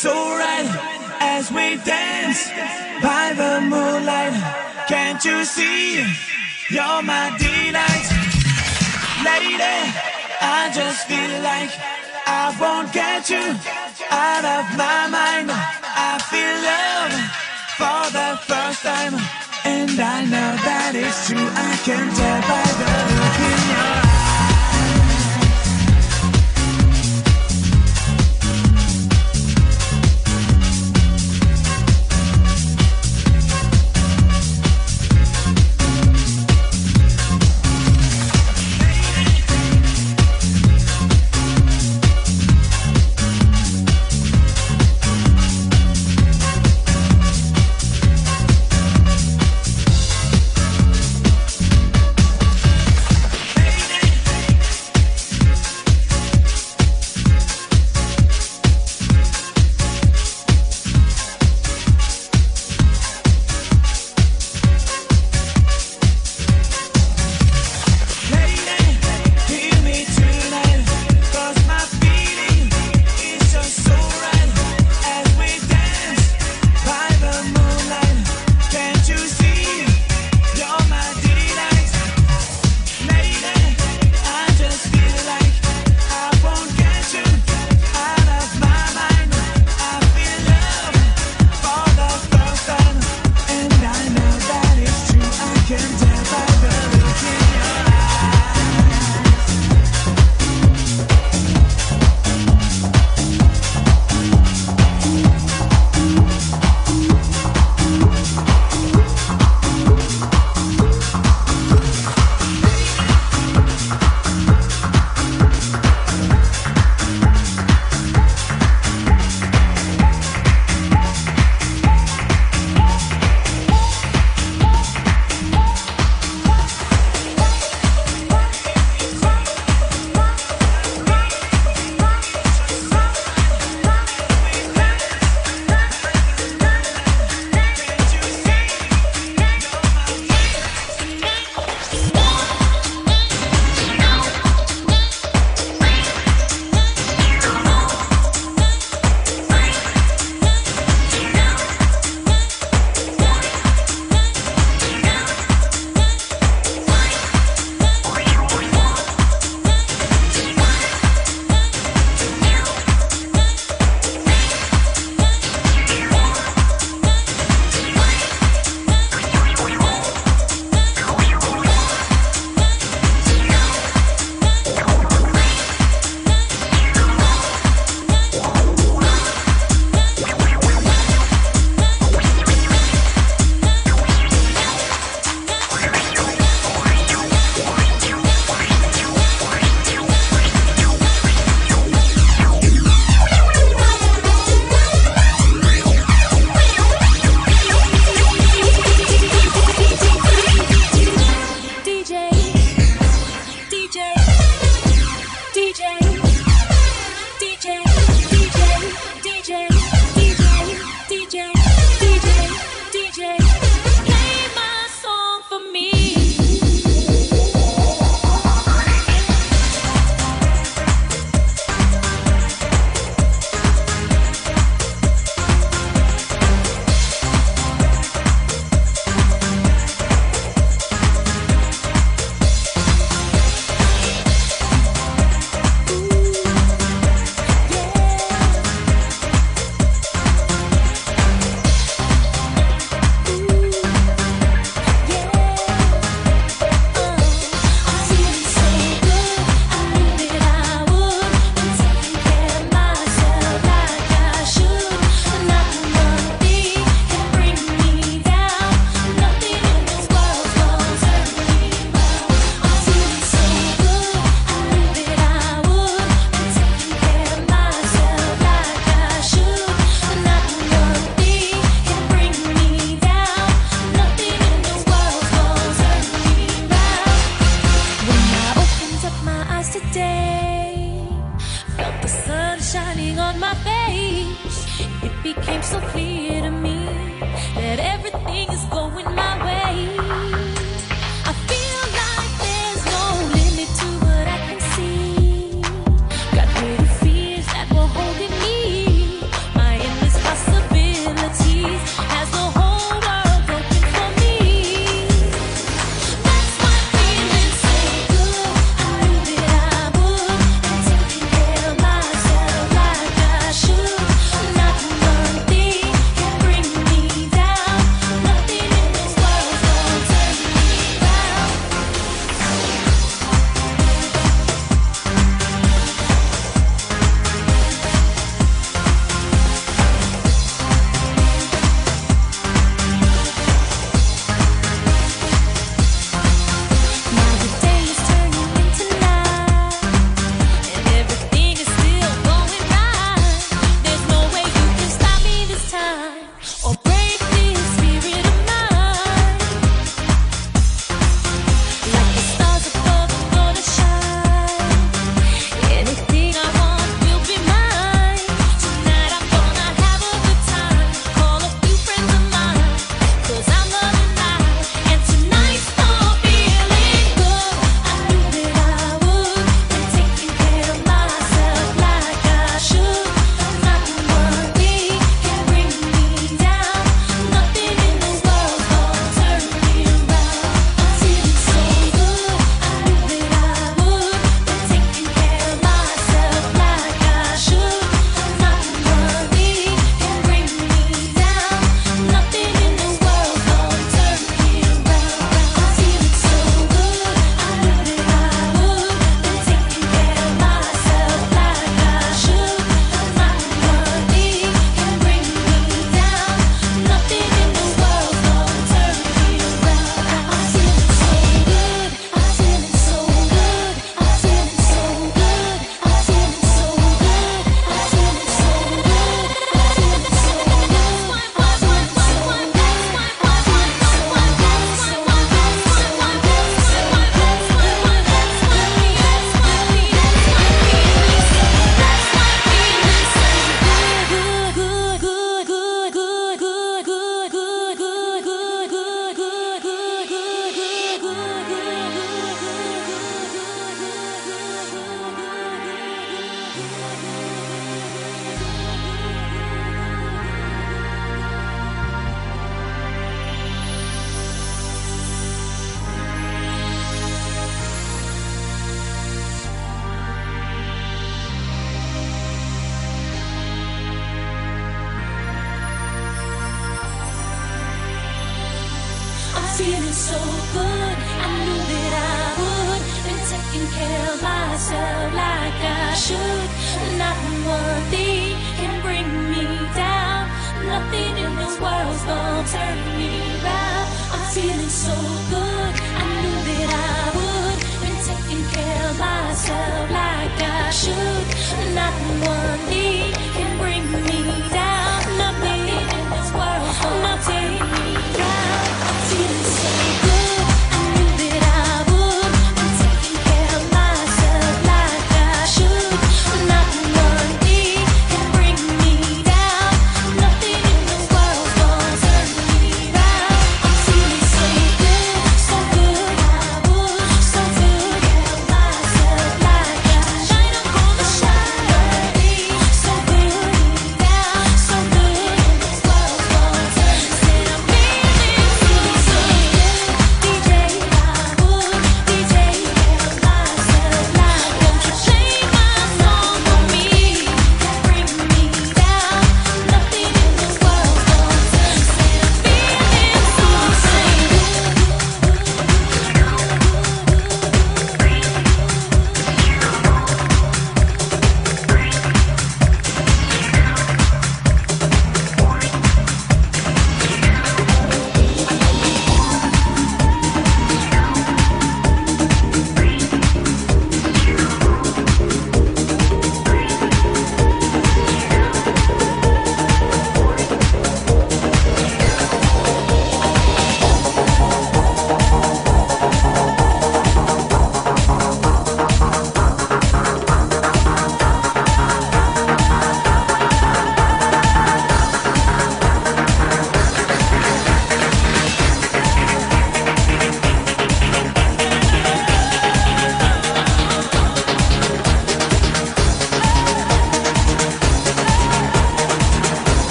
so right as we dance by the moonlight. Can't you see? You're my delight. Lady, I just feel like I won't get you out of my mind. I feel love for the first time. And I know that it's true. I can tell by the look in your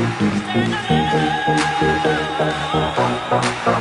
Thank you.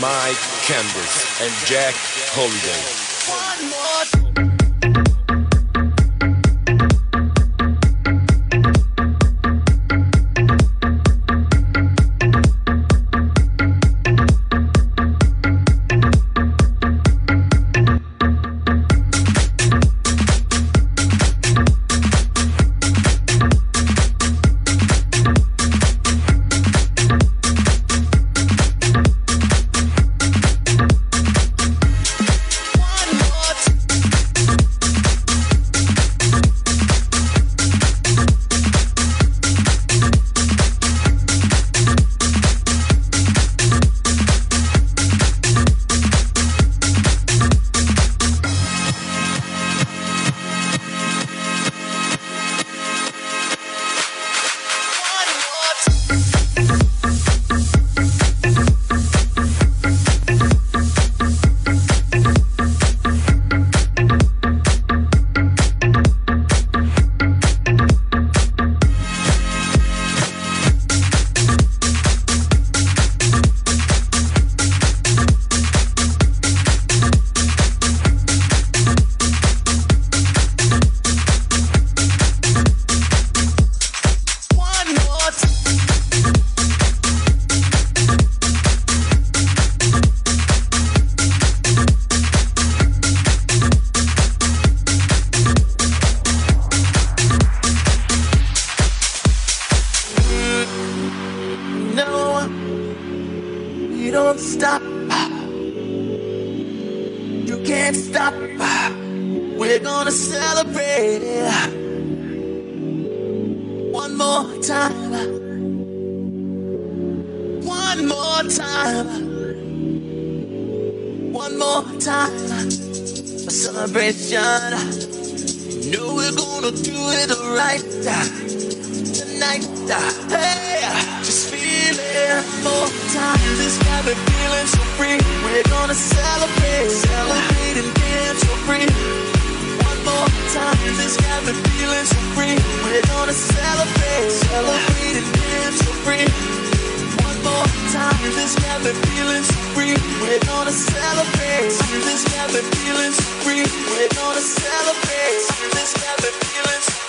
Mike Candys and Jack Holiday. like that. Hey, just feeling more time. This got me feeling so free. We're gonna celebrate, celebrate and dance so free. One more time. This got me feeling so free. We're gonna celebrate, celebrate and dance so free. One more time. This got me feeling so free. We're gonna celebrate. This got me feeling so free. We're gonna celebrate. This got me feeling so free.